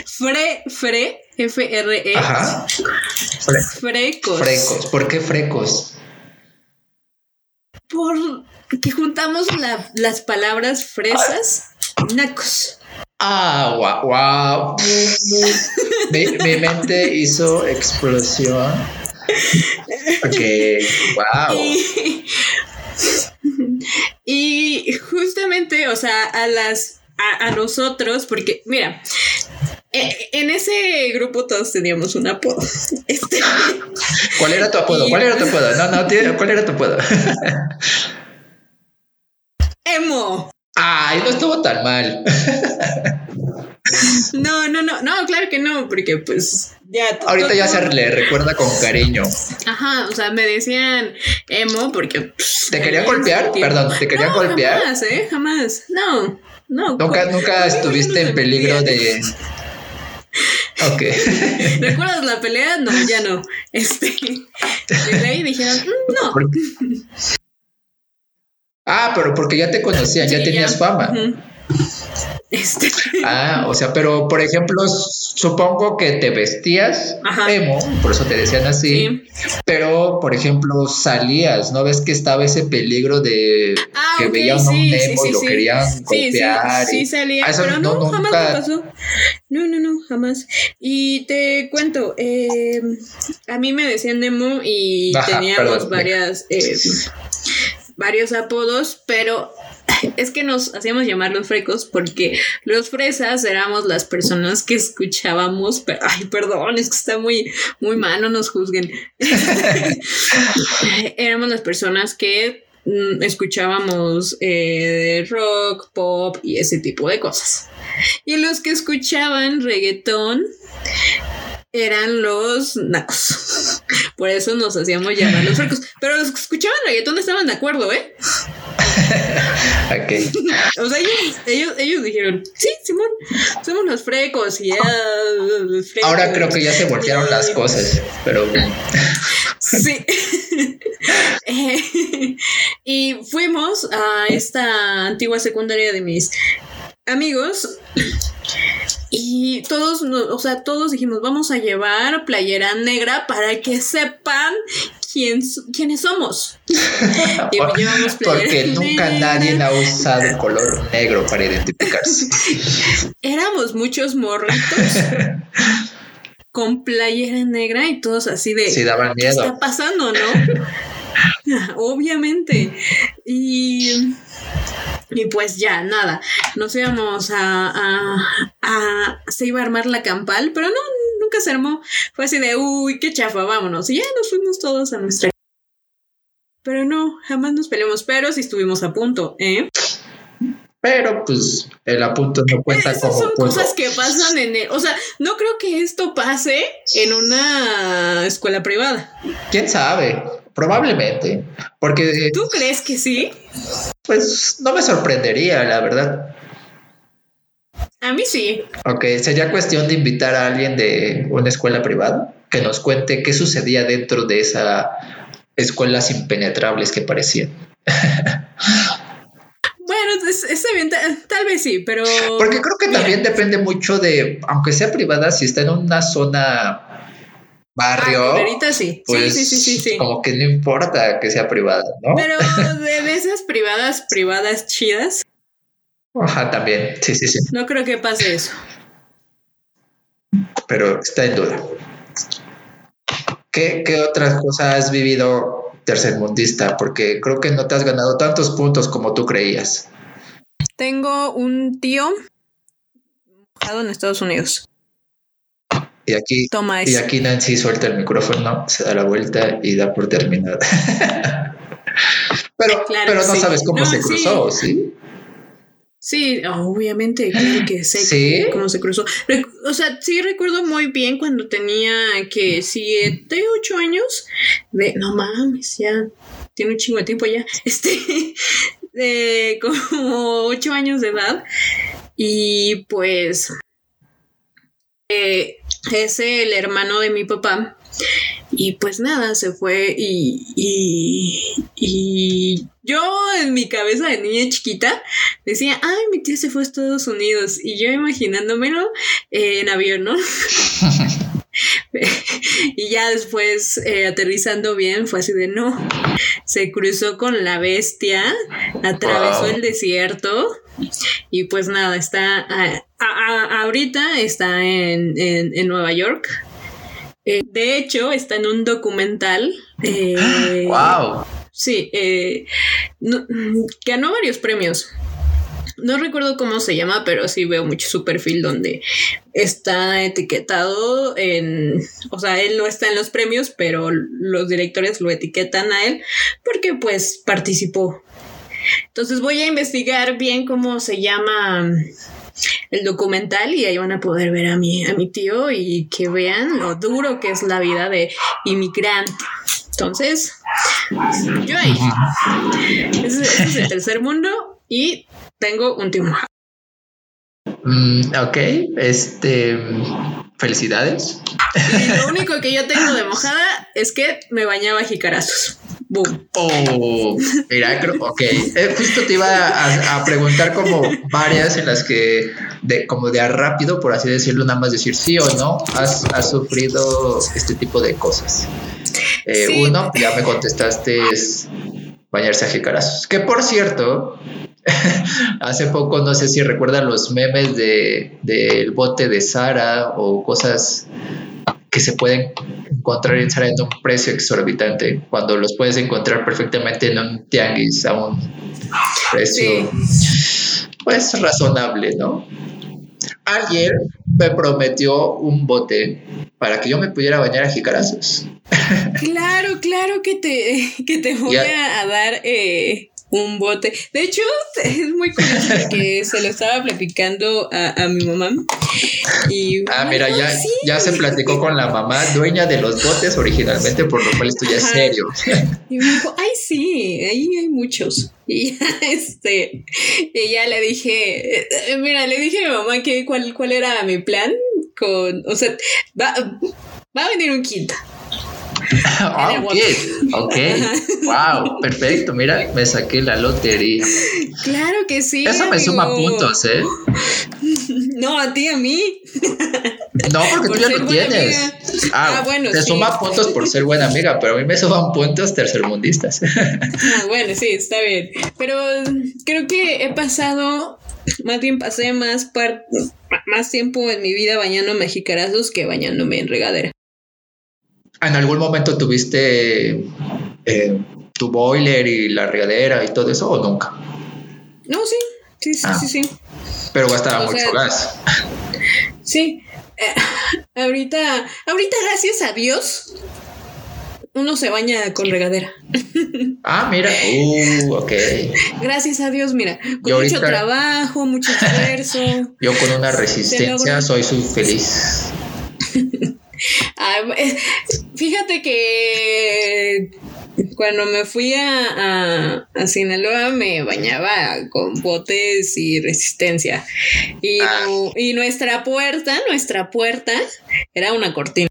Fre, fre, F-R-E. Frecos. Frecos. ¿Por qué frecos? Porque juntamos las palabras fresas, nacos. Ah, wow, wow. mi, mente hizo explosión. Ok, wow. Y, y justamente, o sea, a las a, nosotros, porque, mira, en ese grupo todos teníamos un apodo. (laughs) Este, ¿Cuál era tu apodo? ¿Cuál era tu apodo? No, no, ¿cuál era tu apodo? (laughs) Emo. Ay, no estuvo tan mal. No, no, no, no, claro que no, porque pues ya. Ahorita ya se le recuerda con cariño. Ajá, o sea, me decían emo porque. Pues, ¿Te querían golpear? Perdón, ¿te querían golpear? Jamás, ¿eh? Jamás. No, no. Nunca, nunca estuviste en peligro de. Ok. (laughs) ¿Recuerdas la pelea? No, ya no. Este. Ahí dijeron, mm, no. Ah, pero porque ya te conocían, ya tenías fama. Este. (laughs) Ah, o sea, pero por ejemplo, supongo que te vestías emo, por eso te decían así, pero por ejemplo salías, ¿no ves que estaba ese peligro de ah, que veían a un emo y lo querían golpear? Sí, salía, pero no, jamás me pasó. No, no, no, jamás. Y te cuento, eh, a mí me decían emo y teníamos varias... Eh, varios apodos, pero (laughs) es que nos hacíamos llamar los frecos porque los fresas éramos las personas que escuchábamos, ay, perdón, es que está muy, muy mal, no nos juzguen. (laughs) éramos las personas que mm, escuchábamos eh, rock, pop y ese tipo de cosas. Y los que escuchaban reggaetón eran los nacos. (laughs) Por eso nos hacíamos llamar los frecos. Pero los que escuchaban reggaetón estaban de acuerdo, ¿eh? (laughs) o sea, ellos, ellos, ellos dijeron, sí, Simón, somos los frecos y ya. Ahora creo que ya se voltearon las cosas, pero. sí. (laughs) Eh, y fuimos a esta antigua secundaria de mis amigos y todos, o sea, todos dijimos, vamos a llevar playera negra para que sepan quién, quiénes somos. (laughs) llevamos Porque nunca nadie ha usado el color negro para identificarse. (laughs) Éramos muchos morritos (laughs) con playera negra y todos así de... Sí, daban miedo. ¿Qué está pasando, no? Obviamente. Y y pues ya, nada, nos íbamos a, a, Se iba a armar la campal, pero no, nunca se armó. Fue así de, uy, qué chafa, vámonos. Y ya nos fuimos todos a nuestra... Pero no, jamás nos peleamos, pero sí estuvimos a punto, ¿eh? Pero pues el apunto no cuenta Esas como son cosas que pasan en el, o sea, no creo que esto pase en una escuela privada. ¿Quién sabe? Probablemente, porque... ¿Tú crees que sí? Pues no me sorprendería, la verdad. A mí sí. Ok, sería cuestión de invitar a alguien de una escuela privada que nos cuente qué sucedía dentro de esa escuelas impenetrables que parecían. (laughs) Bueno, es, bien, tal vez sí, pero... Porque creo que también depende mucho de, aunque sea privada, si está en una zona barrio. Ah, sí. Pues, sí, sí, sí, sí, Como que no importa que sea privada, ¿no? Pero (laughs) de esas privadas, privadas chidas. Ajá, también. Sí, sí, sí. No creo que pase eso. Pero está en duda. ¿Qué, qué otras cosas has vivido tercermundista? Porque creo que no te has ganado tantos puntos como tú creías. Tengo un tío en Estados Unidos. Y aquí, y aquí Nancy suelta el micrófono, se da la vuelta y da por terminada. (laughs) pero, pero no sabes cómo se cruzó, ¿sí? Sí, obviamente, claro que sé (gasps) cómo se cruzó. O sea, sí recuerdo muy bien cuando tenía que siete, ocho años. De, no mames, ya tiene un chingo de tiempo ya. (laughs) Este, de como ocho años de edad. Y pues eh, es el hermano de mi papá. Y pues nada, se fue y, y, yo en mi cabeza de niña chiquita decía, ay, mi tía se fue a Estados Unidos y yo imaginándomelo eh, en avión, ¿no? (laughs) y ya después eh, aterrizando bien fue así de no, se cruzó con la bestia, atravesó el desierto y pues nada, está ahorita está en, Nueva York. Eh, de hecho, está en un documental. ¡Wow! (gasps) Eh, sí, eh, ganó varios premios. No recuerdo cómo se llama, pero sí veo mucho su perfil donde está etiquetado en, o sea, él no está en los premios, pero los directores lo etiquetan a él porque pues participó. Entonces voy a investigar bien cómo se llama el documental y ahí van a poder ver a mi, a mi tío y que vean lo duro que es la vida de inmigrante. Entonces, yo ahí. Ese, es el tercer mundo y tengo un tío mm, ok, este. Felicidades. Y lo único que yo tengo de mojada es que me bañaba jicarazos. Boom. Oh, mira, creo, ok. Eh, justo te iba a, preguntar como varias en las que, de, como de a rápido, por así decirlo, nada más decir sí o no, has, sufrido este tipo de cosas. Eh, uno, ya me contestaste, es bañarse a jicarazos. Que por cierto, (laughs) hace poco, no sé si recuerdan los memes de del bote de Sara o cosas que se pueden encontrar en Sara en un precio exorbitante cuando los puedes encontrar perfectamente en un tianguis a un precio pues razonable, ¿no? Alguien me prometió un bote para que yo me pudiera bañar a jicarazos. Claro, claro que te, que te (laughs) voy a, dar eh, un bote. De hecho, (laughs) es muy curioso (laughs) porque se lo estaba platicando a, mi mamá. Y, ah, mira, ya, ya se platicó con la mamá, dueña de los botes originalmente, por lo cual esto ya es serio. (laughs) Y me dijo, ay, sí, ahí hay muchos. Y ya, este, y ya le dije, eh, mira, le dije a mi mamá que cuál, cuál era mi plan con, o sea, va, va a venir un quinta (laughs) Ah, ok, ok. (laughs) wow, perfecto. Mira, me saqué la lotería. Claro que sí. Eso me suma puntos, ¿eh? No, a ti, a mí. No, porque tú ya lo tienes. Ah, ah, bueno. Te suma puntos por ser buena amiga, pero a mí me suman puntos tercermundistas. (laughs) Ah, bueno, sí, está bien. Pero creo que he pasado, más bien pasé más, más tiempo en mi vida bañándome jicarazos que bañándome en regadera. ¿En algún momento tuviste eh, tu boiler y la regadera y todo eso o nunca? No, sí, sí, sí, ah. sí, sí. Pero gastaba mucho gas. (laughs) Sí. Eh, (laughs) ahorita, ahorita, gracias a Dios, uno se baña con regadera. (laughs) Ah, mira, uh, ok. Gracias a Dios, mira, con mucho trabajo, mucho esfuerzo. Yo con una resistencia soy su feliz. Ah, eh, fíjate que cuando me fui a, a, Sinaloa me bañaba con botes y resistencia. Y, ah. y nuestra puerta, nuestra puerta era una cortina.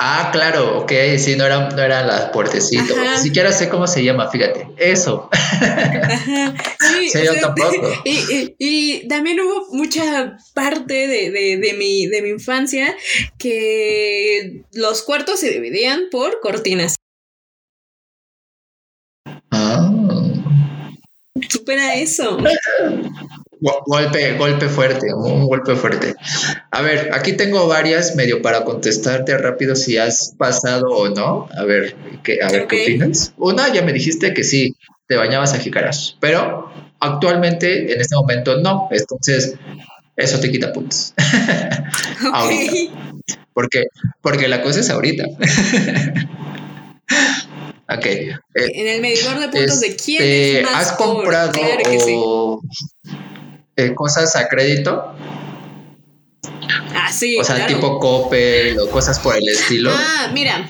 Ah, claro, ok, sí, no era, no era la puertecito. Ni siquiera sé cómo se llama, fíjate. Eso. Ajá. Sí, (laughs) yo tampoco. Y, y, también hubo mucha parte de, de, de, mi, de mi infancia que los cuartos se dividían por cortinas. Ah. Supera eso. (laughs) Golpe, golpe fuerte, un golpe fuerte. A ver, aquí tengo varias medio para contestarte rápido si has pasado o no. A ver, ¿qué, a ver, ¿qué opinas? Una, ya me dijiste que sí, te bañabas a jicaras, pero actualmente, en este momento, no. Entonces, eso te quita puntos. (laughs) ahorita. Porque, porque la cosa es ahorita. (laughs) ok. en el medidor de puntos de quién es más ¿Has comprado o eh, cosas a crédito. Ah, sí. O sea, tipo Coppel o cosas por el estilo. Ah, mira.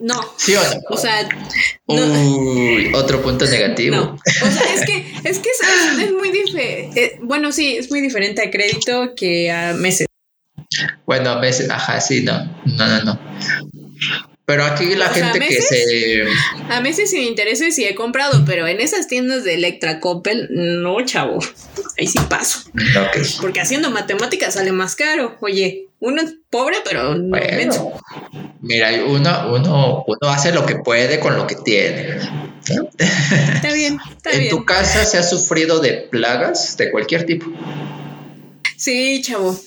No. ¿Sí o no? O sea. Uy, otro punto negativo. No. O sea, es que, es, que es, muy diferente. Eh, bueno, sí, es muy diferente a crédito que a meses. Bueno, a meses, ajá, sí, no. No, no, no. Pero aquí la gente que se. A meses sin intereses sí he comprado, pero en esas tiendas de Electra Coppel, no, chavo. Ahí sí paso. Porque haciendo matemáticas sale más caro. Oye, uno es pobre, pero no Mira, uno, uno, uno hace lo que puede con lo que tiene. Está bien, está ¿En (laughs) bien. ¿En tu casa se ha sufrido de plagas de cualquier tipo? Sí, chavo.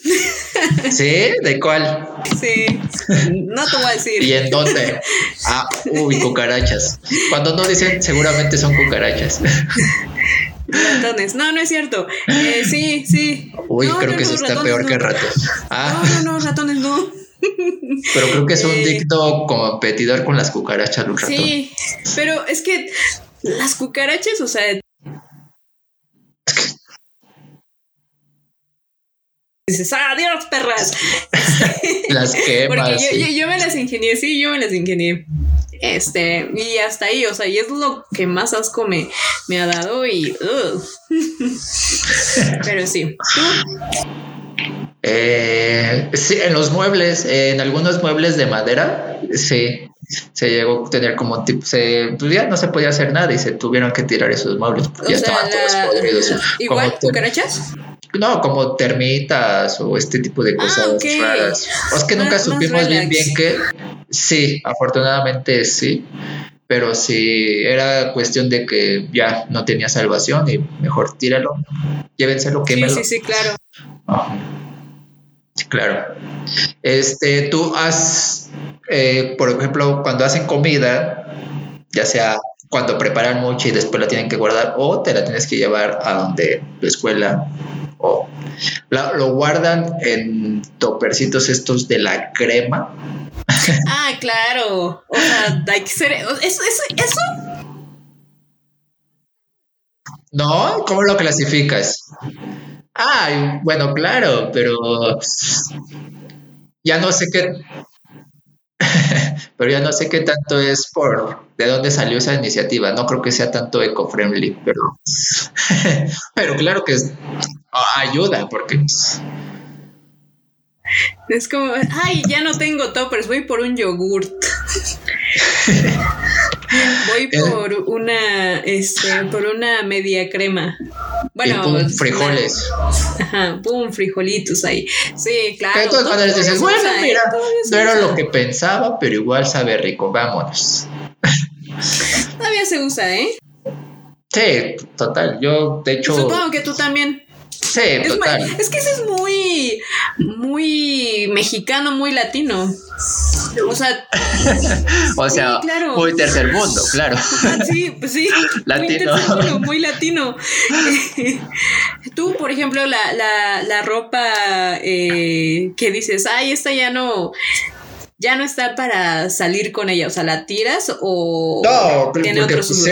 ¿Sí? ¿De cuál? Sí. No te voy a decir. ¿Y en dónde? Ah, uy, cucarachas. Cuando no dicen, seguramente son cucarachas. Ratones. No, no es cierto. Eh, sí, sí. Uy, creo que eso está peor que ratos. Ah. No, no, no, ratones no. Pero creo que es un eh, dicto competidor con las cucarachas, los ratones. Sí, pero es que las cucarachas, o sea, dices, adiós, perras. (laughs) las quemas. Porque yo, me las ingenié, sí, yo me las ingenié. Este, y hasta ahí, o sea, y es lo que más asco me, me ha dado y... (laughs) Pero sí. Eh, sí, en los muebles, en algunos muebles de madera, sí, se llegó a tener como tipo, se, pues ya no se podía hacer nada y se tuvieron que tirar esos muebles porque ya estaban todos podridos. (laughs) ¿Igual cucarachas? No, como termitas o este tipo de ah, cosas raras. O es que nunca supimos bien bien que sí, afortunadamente sí. Pero sí, era cuestión de que ya no tenía salvación y mejor tíralo, llévenselo, quémelo. Sí, sí, sí, claro. Sí, claro. Este, tú has, eh, por ejemplo, cuando hacen comida, ya sea cuando preparan mucho y después la tienen que guardar o te la tienes que llevar a donde la escuela o lo guardan en topercitos estos de la crema. (laughs) Ah, claro. O sea, hay que ser. Eso, eso, eso. No, ¿cómo lo clasificas? Ay, bueno, claro, pero ya no sé qué (laughs) pero ya no sé qué tanto es por de dónde salió esa iniciativa. No creo que sea tanto eco-friendly, pero, (laughs) pero claro que ayuda porque es como, ay, ya no tengo toppers, voy por un yogurt. (laughs) voy eh. por una, este, por una media crema. Bueno, pum, frijoles. Ajá, pum, frijolitos ahí. Sí, claro. Dices, bueno, mira, no era lo que pensaba, pero igual sabe rico, vámonos. Todavía se usa, ¿eh? Sí, total. Yo, de hecho. Supongo que tú también. Sí, total. es que ese es muy, muy mexicano, muy latino. O sea, (laughs) o sea, muy tercer mundo, claro. (laughs) sí, pues sí, (laughs) latino. muy tercer mundo, muy latino. Tú, por ejemplo, la, la, la ropa eh, que dices, ay, esta ya no, ya no está para salir con ella, o sea, ¿la tiras o no, tiene otros usos?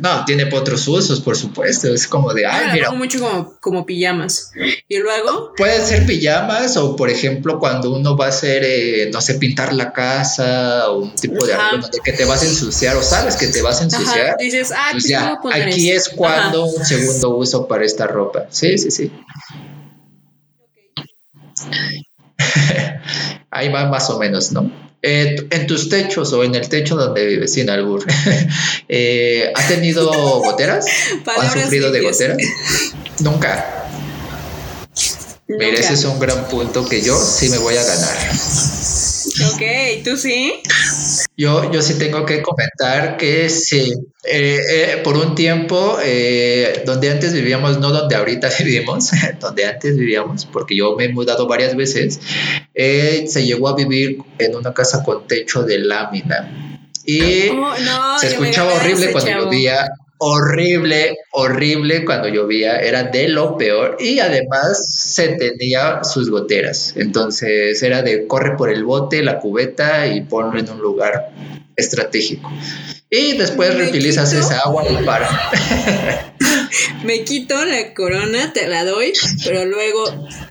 no, tiene otros usos, por supuesto, es como de, ay, mira. mucho como, como pijamas. Y luego... Pueden ser pijamas o, por ejemplo, cuando uno va a hacer, eh, no sé, pintar la casa o un tipo de algo de que te vas a ensuciar o sabes que te vas a ensuciar. Dices, ah, pues, pues aquí es cuando un segundo uso para esta ropa. Sí, sí, sí. (laughs) Ahí va más o menos, ¿no? Eh, en tus techos o en el techo donde vives, sin albur, (laughs) eh, ¿has tenido goteras? has sufrido de goteras? Nunca. Mira, ese es un gran punto que yo sí me voy a ganar. Ok, ¿tú sí? Yo, yo sí tengo que comentar que sí, eh, eh, por un tiempo, eh, donde antes vivíamos, no donde ahorita (laughs) vivimos, donde antes vivíamos, porque yo me he mudado varias veces, se llegó a vivir en una casa con techo de lámina. Y oh, se escuchaba horrible cuando llovía, horrible, horrible cuando llovía, era de lo peor y además se tenía sus goteras. Entonces era de corre por el bote, la cubeta y ponlo en un lugar estratégico. Y después reutilizas esa agua y para. (laughs) me quito la corona, te la doy, pero luego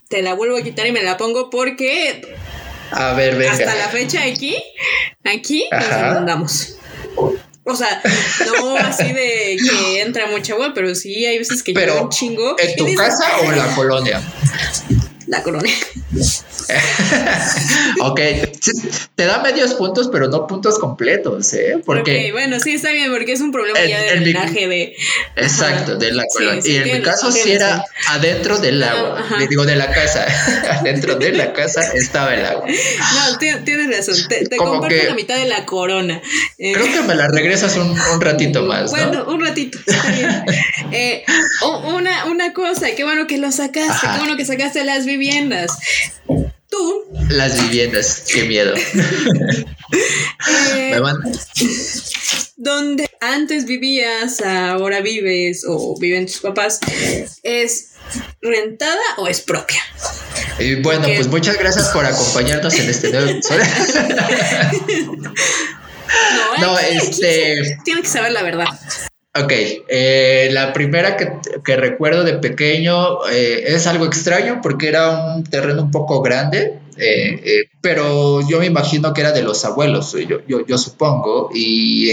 te la vuelvo a quitar y me la pongo porque a ver, venga. Hasta la fecha aquí, aquí nos andamos. O sea, no así de que entra mucha agua, pero sí hay veces que pero, un chingo. ¿En tu casa o en la colonia? La colonia. (laughs) ok, te da medios puntos, pero no puntos completos, ¿eh? Porque. bueno, sí, está bien, porque es un problema ya de drenaje de. Exacto, de la colonia. y en mi caso sí era adentro del agua, le digo de la casa, (laughs) adentro de la casa estaba el agua. No, tienes razón, te, te comparto la mitad de la corona. Eh, creo que me la regresas un, ratito más. Bueno, un ratito, está bien. (laughs) Eh, una, una cosa, qué bueno que lo sacaste, qué bueno que sacaste las viviendas. Tú. Las viviendas, qué miedo. (laughs) eh, donde antes vivías, ahora vives o viven tus papás, ¿es rentada o es propia? Y bueno, pues muchas gracias por acompañarnos en este nuevo (laughs) (laughs) no, no este. Tiene que saber la verdad. Ok, eh, la primera que, recuerdo de pequeño eh, es algo extraño porque era un terreno un poco grande, eh, pero yo me imagino que era de los abuelos, yo, supongo, y,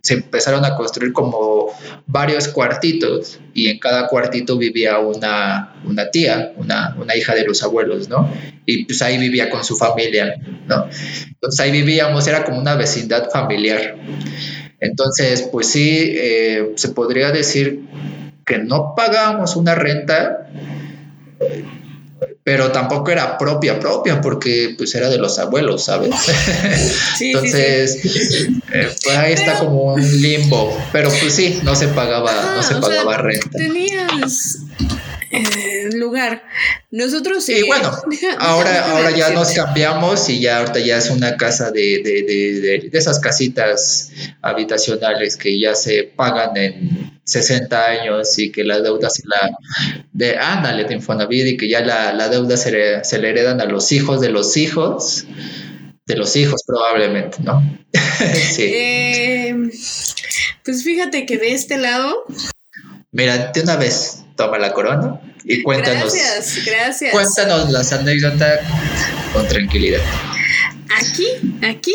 se empezaron a construir como varios cuartitos y en cada cuartito vivía una, una tía, una, una, hija de los abuelos, ¿no? Y pues ahí vivía con su familia, ¿no? Entonces ahí vivíamos, era como una vecindad familiar. Entonces, pues sí, eh, se podría decir que no pagábamos una renta, pero tampoco era propia, propia, porque pues era de los abuelos, ¿sabes? (laughs) Entonces, eh, pues ahí está como un limbo, pero pues sí, no se pagaba, no se pagaba renta. Tenías eh, lugar. Nosotros sí. Y bueno, (laughs) ahora, ahora ya nos cambiamos y ya ahorita ya es una casa de, de, de, de, esas casitas habitacionales que ya se pagan en 60 años y que la deuda se la de ándale de Infonavit y que ya la, la deuda se le, se le heredan a los hijos de los hijos de los hijos probablemente, ¿no? (laughs) sí. Eh, pues fíjate que de este lado Mira, de una vez, toma la corona y cuéntanos. Gracias, gracias. Cuéntanos las anécdotas con tranquilidad. Aquí, aquí,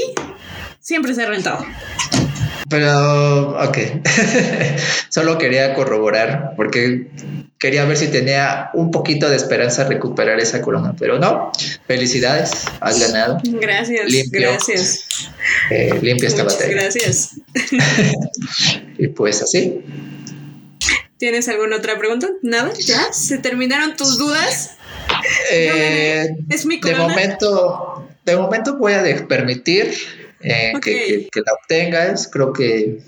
siempre se ha rentado. Pero, ok. (laughs) Solo quería corroborar porque quería ver si tenía un poquito de esperanza recuperar esa corona, pero no. Felicidades, has ganado. Gracias, gracias. Eh, limpia esta Muchas batalla. Gracias. (laughs) y pues así. ¿Tienes alguna otra pregunta? ¿Nada? ¿Ya? ¿Se terminaron tus dudas? Eh, es mi de corona. momento, de momento voy a de- permitir eh, que- que la obtengas. Creo que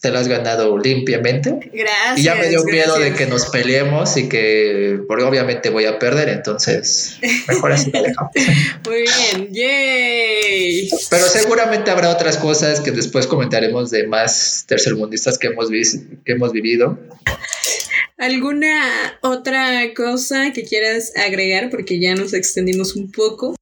te la has ganado limpiamente. Gracias. Y ya me dio miedo de gracias. que nos peleemos y que, porque obviamente voy a perder, entonces mejor así la dejamos. (laughs) Muy bien, yay. Pero seguramente habrá otras cosas que después comentaremos de más tercermundistas que hemos, que hemos vivido. ¿Alguna otra cosa que quieras agregar? Porque ya nos extendimos un poco.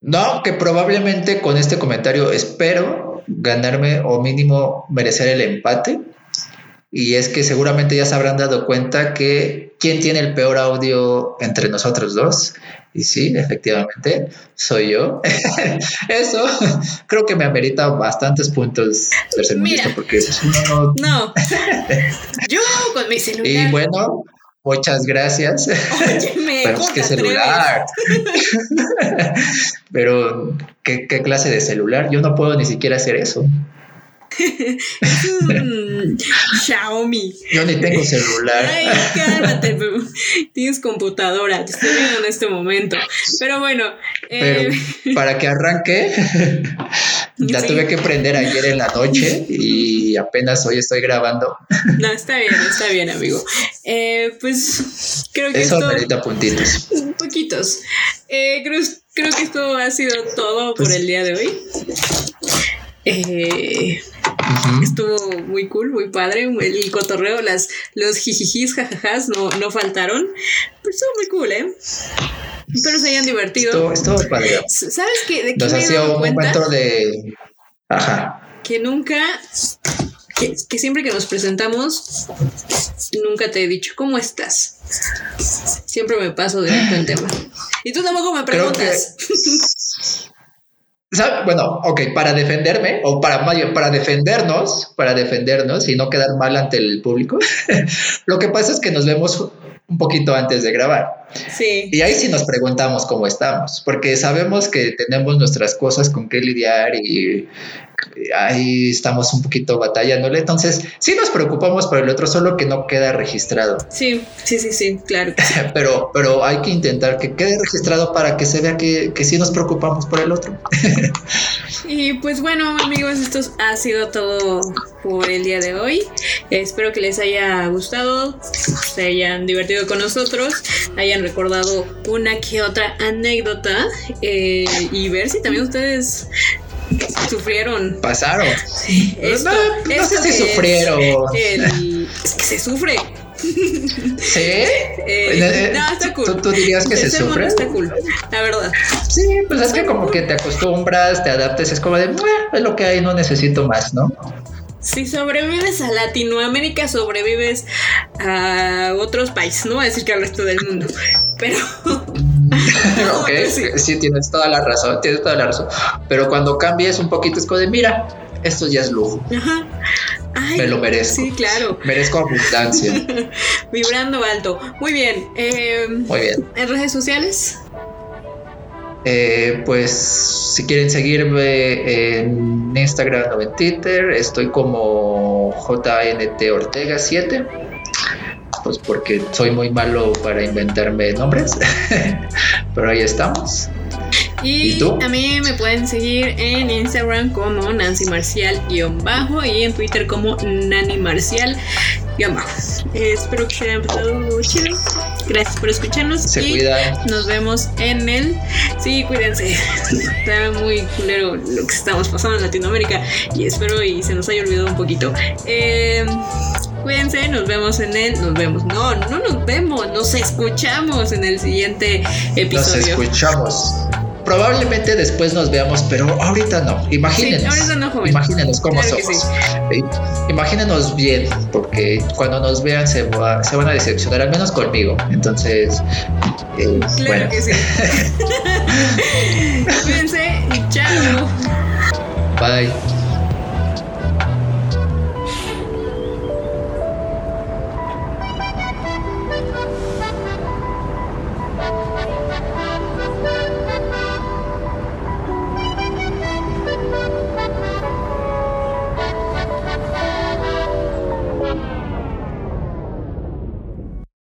No, que probablemente con este comentario espero ganarme o mínimo merecer el empate. Y es que seguramente ya se habrán dado cuenta que quién tiene el peor audio entre nosotros dos. Y sí, efectivamente, soy yo. (laughs) Eso creo que me amerita bastantes puntos Mira. porque uno no- No. (laughs) Yo con mi celular. Y bueno, muchas gracias. Óyeme, (laughs) Pero ¿cómo es que te celular. (laughs) Pero, ¿qué, ¿qué clase de celular? Yo no puedo ni siquiera hacer eso. (laughs) Es un Xiaomi. Yo ni tengo celular. Ay, cálmate, (laughs) tienes computadora, te estoy viendo en este momento. Pero bueno, Pero eh, (laughs) para que arranque, la Sí. tuve que prender ayer en la noche y apenas hoy estoy grabando. no, está bien, está bien, amigo. Eh, pues creo que Eso esto, merita puntitos. poquitos. Eh, creo, creo que esto ha sido todo por Pues- el día de hoy. Eh, Estuvo muy cool, muy padre. El cotorreo, las, los jijijis, jajajas no, no faltaron. Pero estuvo muy cool, ¿eh? Espero se hayan divertido. Estuvo, estuvo padre. ¿Sabes qué? ¿De qué Nos me hacía dado un momento de. Ajá. Que nunca, que, que siempre que nos presentamos, nunca te he dicho, ¿cómo estás? Siempre me paso directo en tema. Y tú tampoco me Creo que- preguntas. Bueno, ok, para defenderme, o para, para defendernos, para defendernos y no quedar mal ante el público, (laughs) lo que pasa es que nos vemos un poquito antes de grabar. Sí. Y ahí sí nos preguntamos cómo estamos, porque sabemos que tenemos nuestras cosas con que lidiar y ahí estamos un poquito batallándole. Entonces, sí nos preocupamos por el otro, solo que no queda registrado. Sí, sí, sí, sí, claro. sí. (laughs) Pero, pero hay que intentar que quede registrado para que se vea que, que sí nos preocupamos por el otro. (laughs) Y pues bueno, amigos, esto ha sido todo por el día de hoy. Espero que les haya gustado, se hayan divertido con nosotros, hayan recordado una que otra anécdota eh, y ver si también ustedes sufrieron Pasaron. esto. no, no sé si es sufrieron. el- es que se sufre. (laughs) ¿Sí? Eh, Eh, no, está cool. ¿Tú, tú dirías que se sufre? Está cool, la verdad. Sí, pues es que como que te acostumbras, te adaptes, es como de, "Meh, es lo que hay, no necesito más, ¿no? Si sobrevives a Latinoamérica, sobrevives a otros países, no voy a decir que al resto del mundo, pero (laughs) (laughs) ok, sí. sí. tienes toda la razón, tienes toda la razón. Pero cuando cambies un poquito es como de, mira, esto ya es lujo, Ajá. Ay, me lo merezco. Sí, claro. Merezco abundancia. (laughs) Vibrando alto. Muy bien. eh, Muy bien. ¿En redes sociales? Eh, pues si quieren seguirme en Instagram o en Twitter, estoy como JNT Ortega 7. Pues porque soy muy malo para inventarme nombres. (laughs) Pero ahí estamos. Y, ¿Y tú? a mí me pueden seguir en Instagram como Nancy Marcial-bajo y en Twitter como Nani Marcial-bajo. Eh, espero que se hayan pasado chido. Gracias por escucharnos. Se y cuidan. Nos vemos en el. Sí, cuídense. (laughs) Está muy culero lo que estamos pasando en Latinoamérica y espero y se nos haya olvidado un poquito. Eh, cuídense, nos vemos en el. Nos vemos. No, no nos vemos, nos escuchamos en el siguiente Nos episodio. escuchamos probablemente después nos veamos, pero ahorita no. Imagínenos. Imagínenos cómo somos. Imagínenos bien, porque cuando nos vean se, se van a decepcionar, al menos conmigo. Entonces, eh, claro bueno. que sí. (laughs) (laughs) Cuídense y chao. Bye.